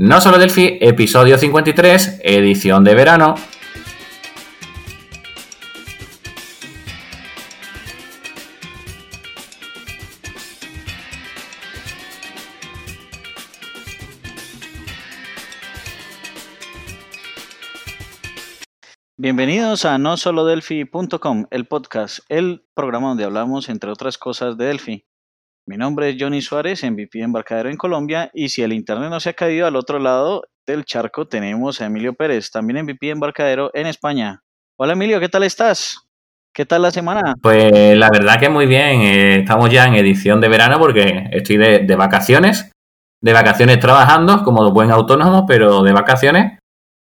No solo Delphi, episodio 53, edición de verano. Bienvenidos a no solo Delphi.com, el podcast, el programa donde hablamos entre otras cosas de Delphi. Mi nombre es Johnny Suárez, MVP embarcadero en Colombia, y si el internet no se ha caído al otro lado del charco, tenemos a Emilio Pérez, también MVP embarcadero en España. Hola Emilio, ¿qué tal estás? ¿Qué tal la semana? Pues la verdad que muy bien, eh, estamos ya en edición de verano porque estoy de, de vacaciones, de vacaciones trabajando como buen autónomo, pero de vacaciones,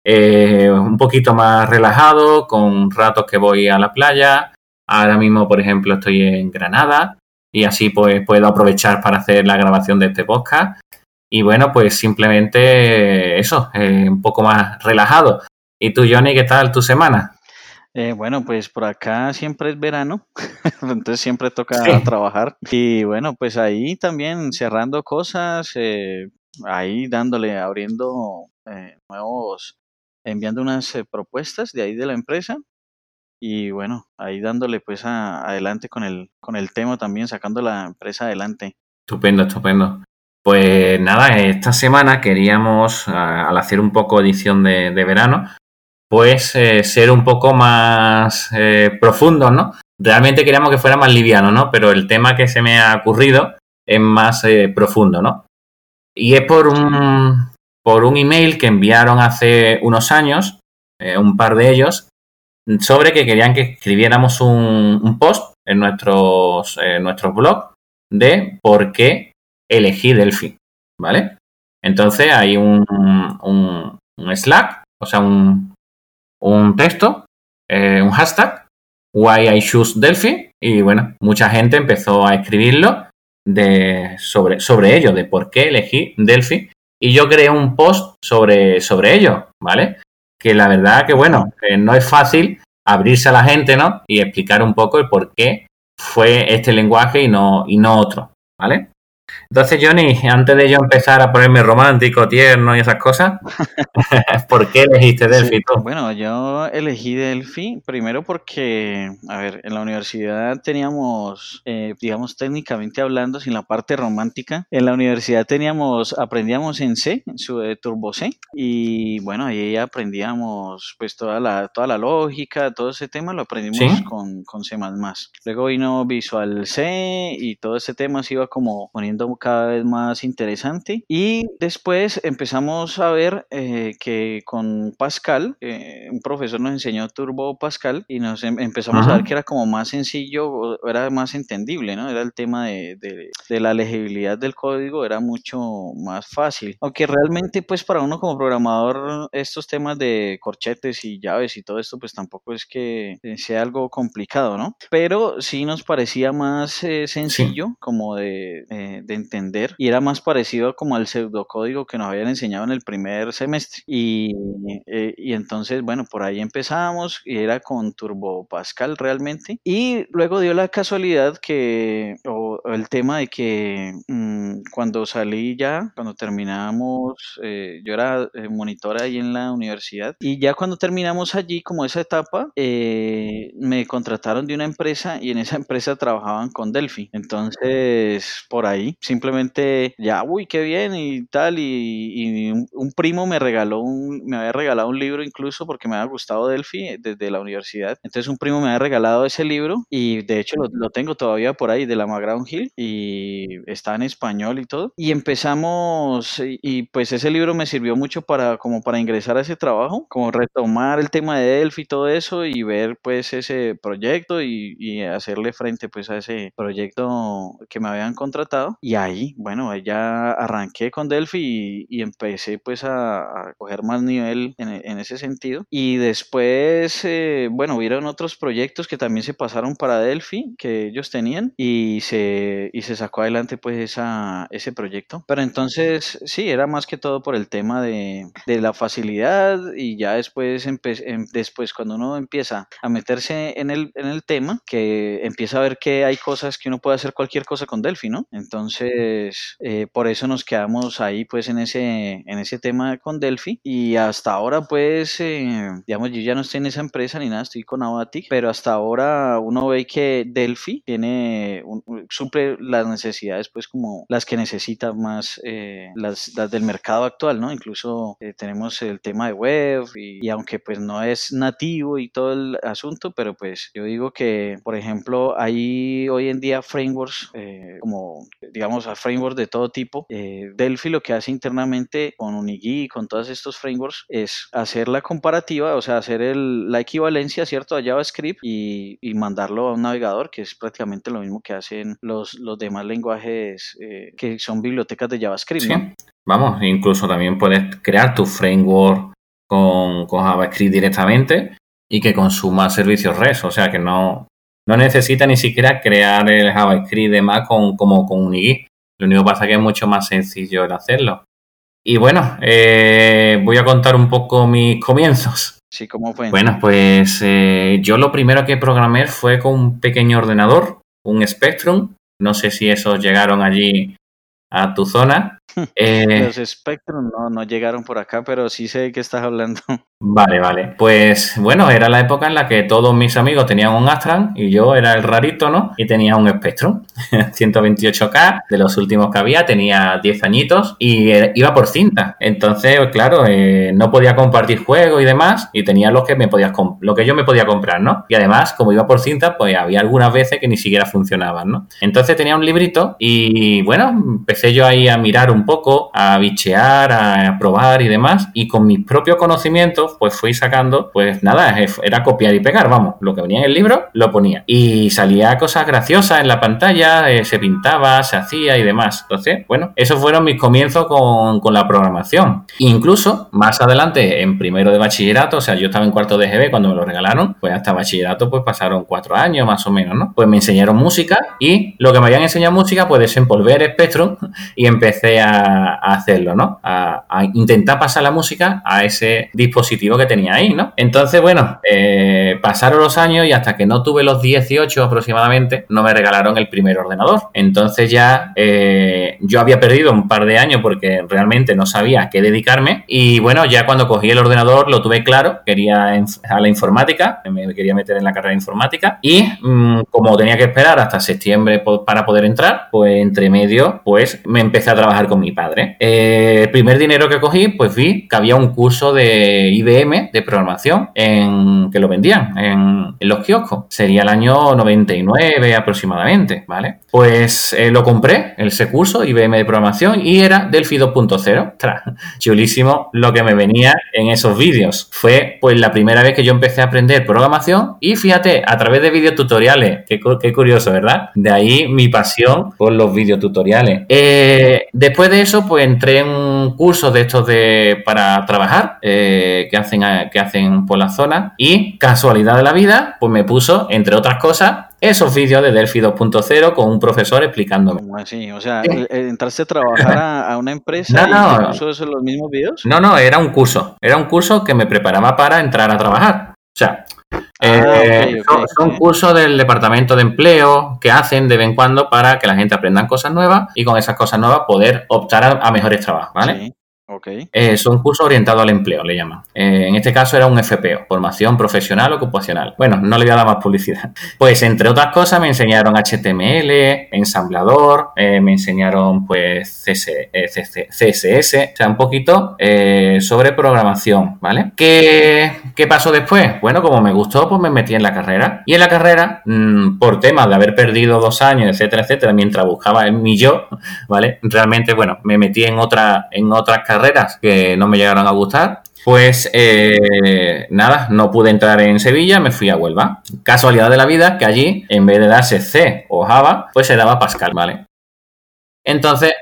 eh, un poquito más relajado, con ratos que voy a la playa. Ahora mismo, por ejemplo, estoy en Granada, y así pues puedo aprovechar para hacer la grabación de este podcast. Y bueno, pues simplemente eso, eh, un poco más relajado. ¿Y tú, Johnny, qué tal tu semana? Eh, bueno, pues por acá siempre es verano, entonces siempre toca trabajar. Y bueno, pues ahí también cerrando cosas, eh, ahí dándole, abriendo eh, nuevos, enviando unas eh, propuestas de ahí de la empresa y bueno, ahí dándole pues a, adelante con el, con el tema también, sacando la empresa adelante. Estupendo, estupendo. Pues nada, esta semana queríamos, al hacer un poco edición de, de verano, pues eh, ser un poco más eh, profundo, ¿no? Realmente queríamos que fuera más liviano, ¿no? Pero el tema que se me ha ocurrido es más eh, profundo, ¿no? Y es por un, por un email que enviaron hace unos años, eh, un par de ellos, sobre que querían que escribiéramos un, post en nuestros, nuestros blogs de por qué elegí Delphi, ¿vale? Entonces hay un, un, un Slack, o sea, un, un texto, eh, un hashtag, why I choose Delphi, y bueno, mucha gente empezó a escribirlo de, sobre, sobre ello, de por qué elegí Delphi, y yo creé un post sobre, sobre ello, ¿vale? Que la verdad que, bueno, no es fácil abrirse a la gente, ¿no? Y explicar un poco el por qué fue este lenguaje y no, y no otro, ¿vale? Entonces, Johnny, antes de yo empezar a ponerme romántico, tierno y esas cosas, ¿por qué elegiste Delphi Sí, tú? Bueno, yo elegí Delphi primero porque, a ver, en la universidad teníamos, eh, digamos, técnicamente hablando, sin la parte romántica, en la universidad teníamos, aprendíamos en C, en su eh, Turbo C, y bueno, ahí aprendíamos pues toda la, toda la lógica, todo ese tema lo aprendimos ¿Sí? con, con C++. Luego vino Visual C y todo ese tema se iba como poniendo cada vez más interesante. Y después empezamos a ver eh, que con Pascal, eh, un profesor nos enseñó Turbo Pascal y nos em- empezamos a ver que era como más sencillo, era más entendible, ¿no? Era el tema de, de- de la legibilidad del código, era mucho más fácil. Aunque realmente, pues para uno como programador, estos temas de corchetes y llaves y todo esto, pues tampoco es que eh, sea algo complicado, ¿no? Pero sí nos parecía más eh, Sí. sencillo como de, eh, de entender y era más parecido como al pseudocódigo que nos habían enseñado en el primer semestre. Y, eh, y entonces, bueno, por ahí empezamos y era con Turbo Pascal realmente. Y luego dio la casualidad que, el tema de que mm, cuando salí ya, cuando terminamos, eh, yo era eh, monitor ahí en la universidad y ya cuando terminamos allí, como esa etapa, eh, me contrataron de una empresa y en esa empresa trabajaban con Delphi. Entonces, por ahí, simplemente ya, uy, qué bien y tal. Y, y un, un primo me regaló un, me había regalado un libro incluso porque me había gustado Delphi desde la universidad. Entonces, un primo me había regalado ese libro y de hecho lo, lo tengo todavía por ahí de la McGraw Hill y está en español y todo. Y empezamos y, y, pues ese libro me sirvió mucho para como para ingresar a ese trabajo, como retomar el tema de Delphi y todo eso y ver pues ese proyecto y, y hacerle frente pues a ese proyecto que me habían contratado. Y ahí, bueno, ya arranqué con Delphi y, y empecé pues a, a coger más nivel en, en ese sentido. Y después, eh, bueno, hubieron otros proyectos que también se pasaron para Delphi que ellos tenían y se, y se sacó adelante pues esa, ese proyecto. Pero entonces, sí, era más que todo por el tema de, de la facilidad y ya después, empe- em- después cuando uno empieza a meterse en el, en el tema, que empieza a ver que hay cosas que uno puede hacer cualquier cosa con Delphi, ¿no? Entonces, eh, por eso nos quedamos ahí pues en ese, en ese tema con Delphi y hasta ahora pues, eh, digamos, yo ya no estoy en esa empresa ni nada, estoy con Avatic, pero hasta ahora uno ve que Delphi tiene, suple las necesidades pues como las que necesita más eh, las, del mercado actual, ¿no? Incluso eh, tenemos el tema de web y, aunque pues no es nativo y todo el asunto, pero pues yo digo que, por ejemplo, hay hoy en día frameworks como, digamos, a frameworks de todo tipo. Delphi lo que hace internamente con Unigui y con todos estos frameworks es hacer la comparativa, o sea, hacer el, la equivalencia, ¿cierto?, a JavaScript y, y, mandarlo a un navegador, que es prácticamente lo mismo que hacen los, los demás lenguajes eh, que son bibliotecas de JavaScript, ¿no? Vamos, incluso también puedes crear tu framework con, con JavaScript directamente y que consuma servicios REST, o sea que no, no necesita ni siquiera crear el JavaScript de más con, como con Unigui. Lo único que pasa es que es mucho más sencillo el hacerlo. Y bueno, eh, voy a contar un poco mis comienzos. Sí, ¿cómo fue? Bueno, pues eh, yo lo primero que programé fue con un pequeño ordenador, un Spectrum. No sé si esos llegaron allí a tu zona. Eh, Los Spectrum no, no llegaron por acá, pero sí sé de qué estás hablando. Vale, vale. Pues bueno, era la época en la que todos mis amigos tenían un Astran y yo era el rarito, ¿no? Y tenía un Spectrum 128K de los últimos que había, tenía 10 añitos y iba por cinta. Entonces, claro, eh, no podía compartir juegos y demás y tenía los que me podías lo que yo me podía comprar, ¿no? Y además, como iba por cinta, pues había algunas veces que ni siquiera funcionaban, ¿no? Entonces tenía un librito y bueno, empecé yo ahí a mirar un poco, a bichear, a probar y demás y con mis propios conocimientos pues fui sacando, pues nada, era copiar y pegar, vamos, lo que venía en el libro lo ponía. Y salía cosas graciosas en la pantalla, eh, se pintaba, se hacía y demás. Entonces, bueno, esos fueron mis comienzos con, la programación. Incluso más adelante, en primero de bachillerato, o sea, yo estaba en cuarto de GB cuando me lo regalaron, pues hasta bachillerato pues pasaron cuatro años más o menos, ¿no? Pues me enseñaron música y lo que me habían enseñado música, pues desempolver Spectrum y empecé a, hacerlo, ¿no? a intentar pasar la música a ese dispositivo que tenía ahí, ¿no? Entonces, bueno, eh, pasaron los años y hasta que no tuve los 18 aproximadamente, no me regalaron el primer ordenador. Entonces ya eh, yo había perdido un par de años porque realmente no sabía a qué dedicarme y bueno, ya cuando cogí el ordenador lo tuve claro, quería a la informática, me quería meter en la carrera de informática y mm, como tenía que esperar hasta septiembre para poder entrar, pues entre medio, pues me empecé a trabajar con mi padre. Eh, el primer dinero que cogí, pues vi que había un curso de IBM de programación en, que lo vendían en, los kioscos. Sería el año 99 aproximadamente, ¿vale? Pues eh, lo compré, ese curso IBM de programación y era Delphi 2.0. Chulísimo lo que me venía en esos vídeos. Fue pues la primera vez que yo empecé a aprender programación y fíjate, a través de videotutoriales. Qué, qué curioso, ¿verdad? De ahí mi pasión por los videotutoriales. Eh, después de eso, pues entré en un curso de estos de para trabajar. Eh, que hacen, que hacen por la zona y casualidad de la vida, pues me puso, entre otras cosas, esos vídeos de Delphi 2.0 con un profesor explicándome. así? O sea, ¿entraste a trabajar a, una empresa no, y esos los mismos vídeos? No, no, era un curso. Era un curso que me preparaba para entrar a trabajar. O sea, ah, eh, son, cursos del departamento de empleo que hacen de vez en cuando para que la gente aprenda cosas nuevas y con esas cosas nuevas poder optar a, mejores trabajos, ¿vale? Eh, son cursos orientados al empleo, le llaman. Eh, en este caso era un FPO, formación profesional ocupacional. Bueno, no le voy a dar más publicidad. Pues entre otras cosas me enseñaron HTML, ensamblador, eh, me enseñaron pues CSS, o sea, un poquito sobre programación, ¿vale? ¿Qué, ¿Qué, pasó después? Bueno, como me gustó, pues me metí en la carrera. Y en la carrera, mm, por temas de haber perdido dos años, etcétera, etcétera, mientras buscaba el mi yo, ¿vale? Realmente, bueno, me metí en otra, en otras carreras que no me llegaron a gustar. Pues eh, nada, no pude entrar en Sevilla, me fui a Huelva. Casualidad de la vida que allí, en vez de darse C o Java, pues se daba Pascal, ¿vale? Entonces,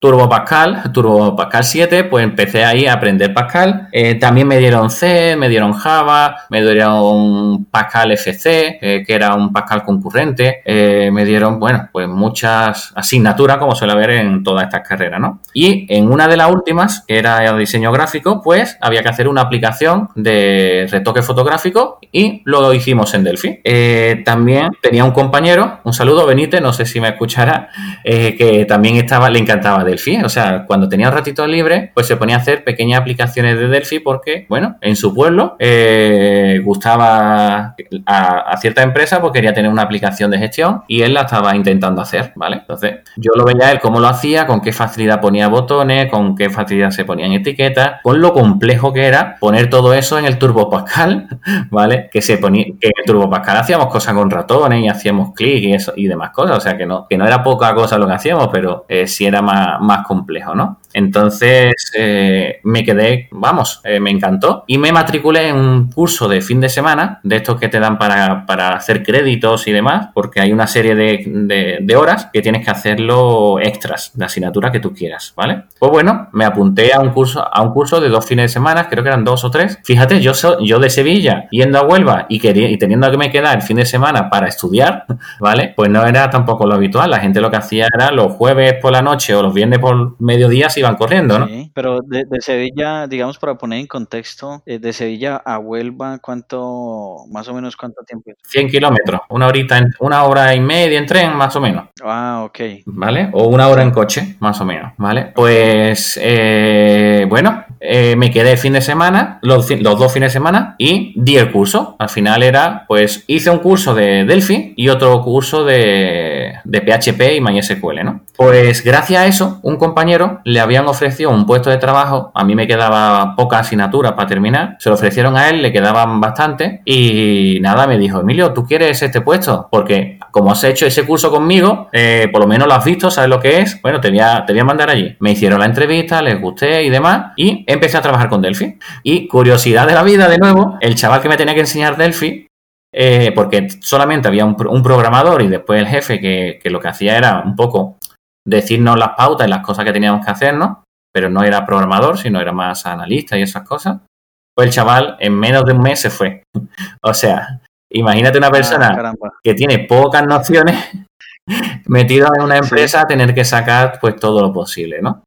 Turbo Pascal, Turbo Pascal 7, pues empecé ahí a aprender Pascal. Eh, también me dieron C, me dieron Java, me dieron Pascal FC, eh, que era un Pascal concurrente. Eh, me dieron, bueno, pues muchas asignaturas, como suele haber en todas estas carreras, ¿no? Y en una de las últimas, que era el diseño gráfico, pues había que hacer una aplicación de retoque fotográfico y lo hicimos en Delphi. también tenía un compañero, un saludo, Benítez, no sé si me escuchará, que también estaba, le encantaba Delphi. O sea, cuando tenía un ratito libre, pues se ponía a hacer pequeñas aplicaciones de Delphi porque, bueno, en su pueblo eh, gustaba a, cierta empresa, pues quería tener una aplicación de gestión y él la estaba intentando hacer, ¿vale? Entonces, yo lo veía él cómo lo hacía, con qué facilidad ponía botones, con qué facilidad se ponían etiquetas, con lo complejo que era poner todo eso en el Turbo Pascal, ¿vale? Que se ponía, que en el Turbo Pascal hacíamos cosas con ratones y hacíamos clic y eso y demás cosas, o sea que no, que no era poca cosa lo que hacíamos, pero eh, sí era más, más complejo, ¿no? Entonces eh, me quedé, vamos, eh, me encantó y me matriculé en un curso de fin de semana, de estos que te dan para, hacer créditos y demás, porque hay una serie de, horas que tienes que hacerlo extras, de asignatura que tú quieras, ¿vale? Pues bueno, me apunté a un curso, a un curso de dos fines de semana, creo que eran dos o tres. Fíjate, yo, yo de Sevilla yendo a Huelva y, quería, y teniendo que me quedar el fin de semana para estudiar, ¿vale? Pues no era tampoco lo habitual. La gente lo que hacía era los jueves por la noche o los viernes por mediodía iban corriendo, ¿no? Sí, pero de, Sevilla, digamos, para poner en contexto, eh, de Sevilla a Huelva, ¿cuánto, más o menos cuánto tiempo? 100 kilómetros, una horita, en, una hora y media en tren, más o menos. Ah, ok. ¿Vale? O una hora en coche, más o menos, ¿vale? Pues, eh, bueno, eh, me quedé el fin de semana, los, los, dos fines de semana, y di el curso. Al final era, pues, hice un curso de Delphi y otro curso de, de PHP y MySQL, ¿no? Pues gracias a eso, un compañero le habían ofrecido un puesto de trabajo, a mí me quedaba poca asignatura para terminar, se lo ofrecieron a él, le quedaban bastante y nada, me dijo, Emilio, ¿tú quieres este puesto? Porque como has hecho ese curso conmigo, eh, por lo menos lo has visto, sabes lo que es, bueno, te voy, a, te mandar allí. Me hicieron la entrevista, les gusté y demás y empecé a trabajar con Delphi. Y curiosidad de la vida, de nuevo, el chaval que me tenía que enseñar Delphi eh, porque solamente había un, programador y después el jefe que, lo que hacía era un poco decirnos las pautas y las cosas que teníamos que hacer, ¿no? Pero no era programador, sino era más analista y esas cosas. Pues el chaval en menos de un mes se fue. o sea, imagínate una ah, persona que tiene pocas nociones metido en una empresa a tener que sacar pues todo lo posible, ¿no?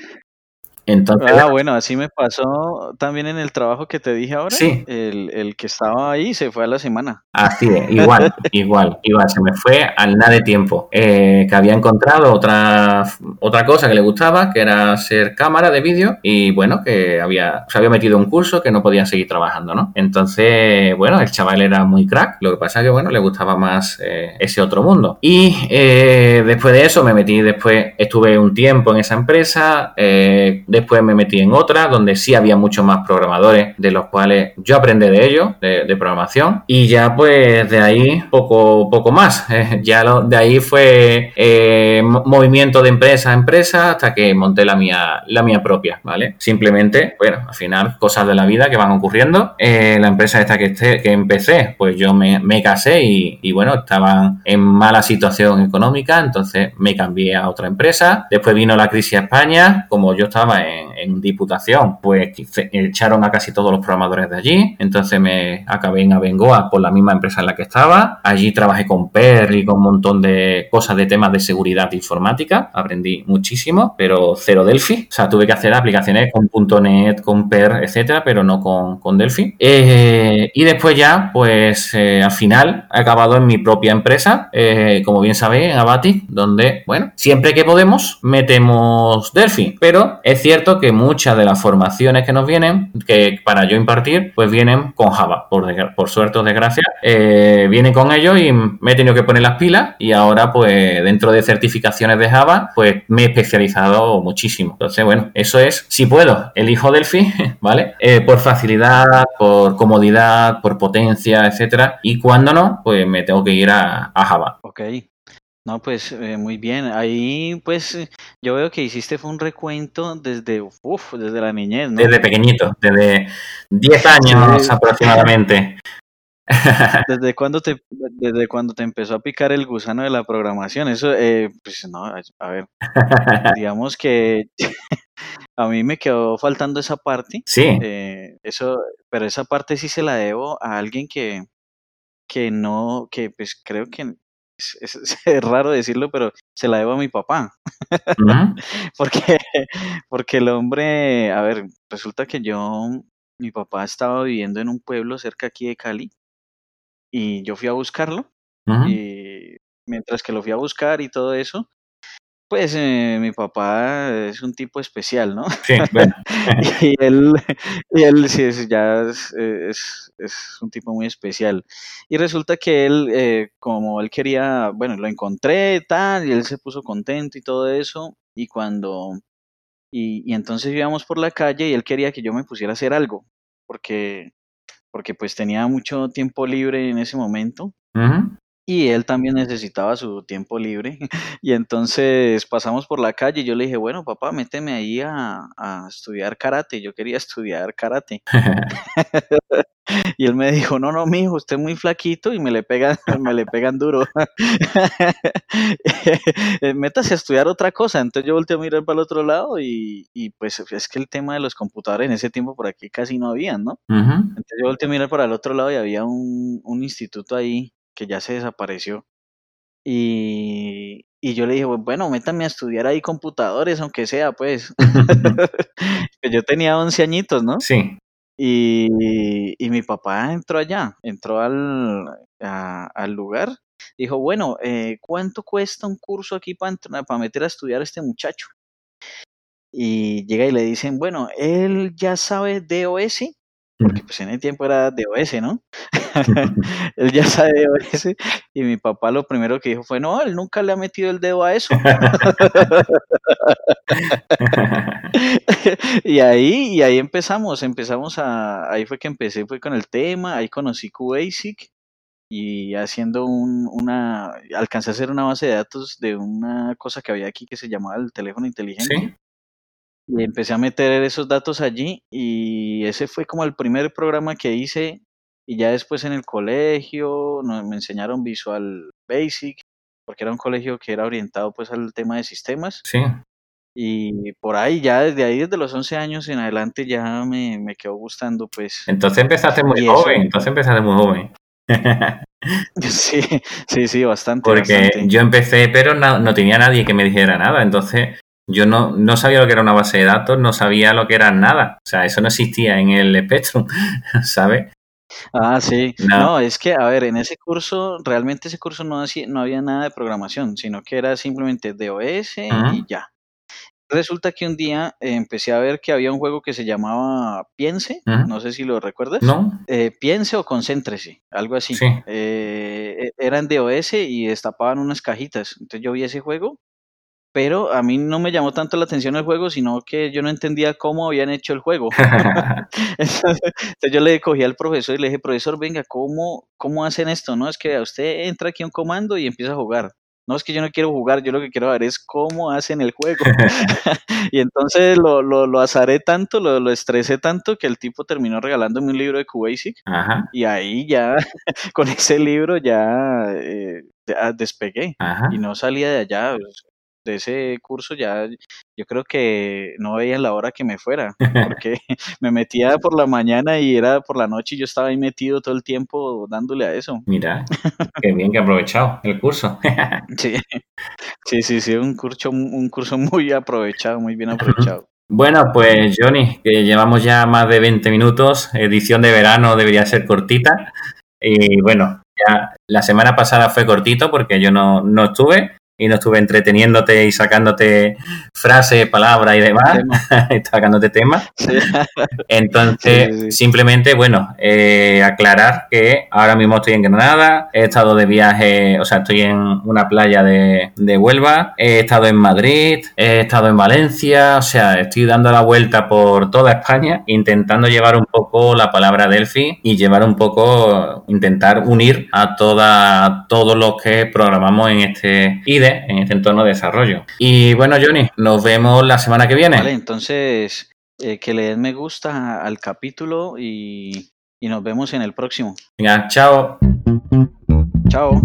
Entonces, ah, bueno, así me pasó también en el trabajo que te dije ahora. Sí. El, que estaba ahí se fue a la semana. Así es, igual, igual, igual. Se me fue al nada de tiempo. Eh, que había encontrado otra, otra cosa que le gustaba, que era ser cámara de vídeo. Y bueno, que había, se había metido un curso que no podía seguir trabajando, ¿no? Entonces, bueno, el chaval era muy crack. Lo que pasa es que, bueno, le gustaba más eh, ese otro mundo. Y eh, después de eso me metí, después estuve un tiempo en esa empresa. Eh, Después me metí en otra donde sí había muchos más programadores, de los cuales yo aprendí de ellos, de, programación. Y ya pues de ahí poco, poco más. ya de ahí fue eh, movimiento de empresa a empresa hasta que monté la mía, la mía propia, ¿vale? Simplemente, bueno, al final cosas de la vida que van ocurriendo. Eh, la empresa esta que, que empecé, pues yo me, casé y, y bueno, estaban en mala situación económica, entonces me cambié a otra empresa. Después vino la crisis a España, como yo estaba en, Diputación, pues echaron a casi todos los programadores de allí. Entonces me acabé en Abengoa por la misma empresa en la que estaba. Allí trabajé con Per y con un montón de cosas de temas de seguridad informática. Aprendí muchísimo, pero cero Delphi. O sea, tuve que hacer aplicaciones con .NET, con Per, etcétera, pero no con, con Delphi. Eh, y después ya, pues eh, al final he acabado en mi propia empresa, eh, como bien sabéis, en Abatic, donde, bueno, siempre que podemos metemos Delphi, pero es cierto cierto que muchas de las formaciones que nos vienen, que para yo impartir, pues vienen con Java, por, por suerte o desgracia, eh, vienen con ellos y me he tenido que poner las pilas y ahora pues dentro de certificaciones de Java, pues me he especializado muchísimo. Entonces, bueno, eso es, si puedo, elijo Delphi, ¿vale? Eh, por facilidad, por comodidad, por potencia, etcétera. Y cuando no, pues me tengo que ir a, a Java. Ok. No, pues eh, muy bien. Ahí, pues, eh, yo veo que hiciste fue un recuento desde, uf, desde la niñez, ¿no? Desde pequeñito, desde 10 años aproximadamente. ¿Desde cuándo te, desde cuando te empezó a picar el gusano de la programación? Eso, eh, pues, no, a ver, digamos que a mí me quedó faltando esa parte. Sí. eso, pero esa parte sí se la debo a alguien que, que no, que pues creo que es, raro decirlo, pero se la debo a mi papá. porque, porque el hombre, a ver, resulta que yo, mi papá estaba viviendo en un pueblo cerca aquí de Cali y yo fui a buscarlo y mientras que lo fui a buscar y todo eso, Pues eh, mi papá es un tipo especial, ¿no? Sí, bueno. y él, y él sí, es, ya es, es, es, un tipo muy especial. Y resulta que él, eh, como él quería, bueno, lo encontré, tal, y él se puso contento y todo eso. Y cuando, y, y entonces íbamos por la calle y él quería que yo me pusiera a hacer algo, porque, porque pues tenía mucho tiempo libre en ese momento. Ujú. Y él también necesitaba su tiempo libre. Y entonces pasamos por la calle y yo le dije, bueno, papá, méteme ahí a, a estudiar karate. Yo quería estudiar karate. Y él me dijo, no, no, mijo, usted es muy flaquito y me le pegan, me le pegan duro. Métase a estudiar otra cosa. Entonces yo volteé a mirar para el otro lado y, y pues es que el tema de los computadores en ese tiempo por aquí casi no habían, ¿no? Entonces yo volteé a mirar para el otro lado y había un, un instituto ahí que ya se desapareció. Y, y yo le dije, bueno, métame a estudiar ahí computadores, aunque sea, pues. Que yo tenía 11 añitos, ¿no? Sí. Y, y mi papá entró allá, entró al, a- al lugar. Dijo, bueno, eh, ¿cuánto cuesta un curso aquí para meter a estudiar a este muchacho? Y llega y le dicen, bueno, él ya sabe DOS, porque pues en el tiempo era DOS, ¿no? él ya sabe DOS. Y mi papá lo primero que dijo fue, no, él nunca le ha metido el dedo a eso. y ahí, y ahí empezamos, empezamos a, ahí fue que empecé, fue con el tema, ahí conocí QBasic y haciendo un, una, alcancé a hacer una base de datos de una cosa que había aquí que se llamaba el teléfono inteligente. Sí. Y empecé a meter esos datos allí y ese fue como el primer programa que hice y ya después en el colegio no- me enseñaron Visual Basic porque era un colegio que era orientado pues al tema de sistemas Sí. y por ahí ya desde ahí desde los 11 años en adelante ya me, me quedó gustando pues Entonces empezaste muy joven. Entonces empezaste muy joven. sí, sí, sí, bastante, Porque bastante. yo empecé, pero no, no tenía nadie que me dijera nada. Entonces, yo no, no sabía lo que era una base de datos, no sabía lo que era nada. O sea, eso no existía en el Spectrum, ¿sabes? Ah, sí. No. No, es que, a ver, en ese curso, realmente ese curso no, hacía- no había nada de programación, sino que era simplemente DOS y ya. Resulta que un día eh, empecé a ver que había un juego que se llamaba Piense, no sé si lo recuerdas. ¿No? Eh, Piense o Concéntrese, algo así. Sí. Eh, e- eran DOS y destapaban unas cajitas. Entonces yo vi ese juego, pero a mí no me llamó tanto la atención el juego, sino que yo no entendía cómo habían hecho el juego. Entonces, entonces yo le cogí al profesor y le dije, profesor, venga, ¿cómo, ¿cómo hacen esto? No, es que usted entra aquí a un comando y empieza a jugar. No, es que yo no quiero jugar, yo lo que quiero ver es cómo hacen el juego. y entonces lo, lo, lo azaré tanto, lo, lo estresé tanto que el tipo terminó regalándome un libro de QBasic Ajá, y ahí ya, con ese libro ya eh, despegué ajá. y no salía de allá. De ese curso ya, yo creo que no veía la hora que me fuera, porque me metía por la mañana y era por la noche y yo estaba ahí metido todo el tiempo dándole a eso. Mira, qué bien que aprovechado el curso. Sí, sí, sí, sí, un curso, un curso muy aprovechado, muy bien aprovechado. Bueno, pues Johnny, que llevamos ya más de 20 minutos, edición de verano debería ser cortita. Y bueno, ya la semana pasada fue cortito porque yo no, no estuve y no estuve entreteniéndote y sacándote frases, palabras y demás, y sacándote temas. Sí. Entonces, Sí, sí, sí. simplemente, bueno, eh, aclarar que ahora mismo estoy en Granada, he estado de viaje, o sea, estoy en una playa de, de Huelva, he estado en Madrid, he estado en Valencia, o sea, estoy dando la vuelta por toda España, intentando llevar un poco la palabra Delphi y llevar un poco, intentar unir a toda, todos los que programamos en este IDE, en este entorno de desarrollo. Y bueno, Johnny, nos vemos la semana que viene. Vale, entonces eh, que le den me gusta al capítulo y, y nos vemos en el próximo. Venga, chao. Chao.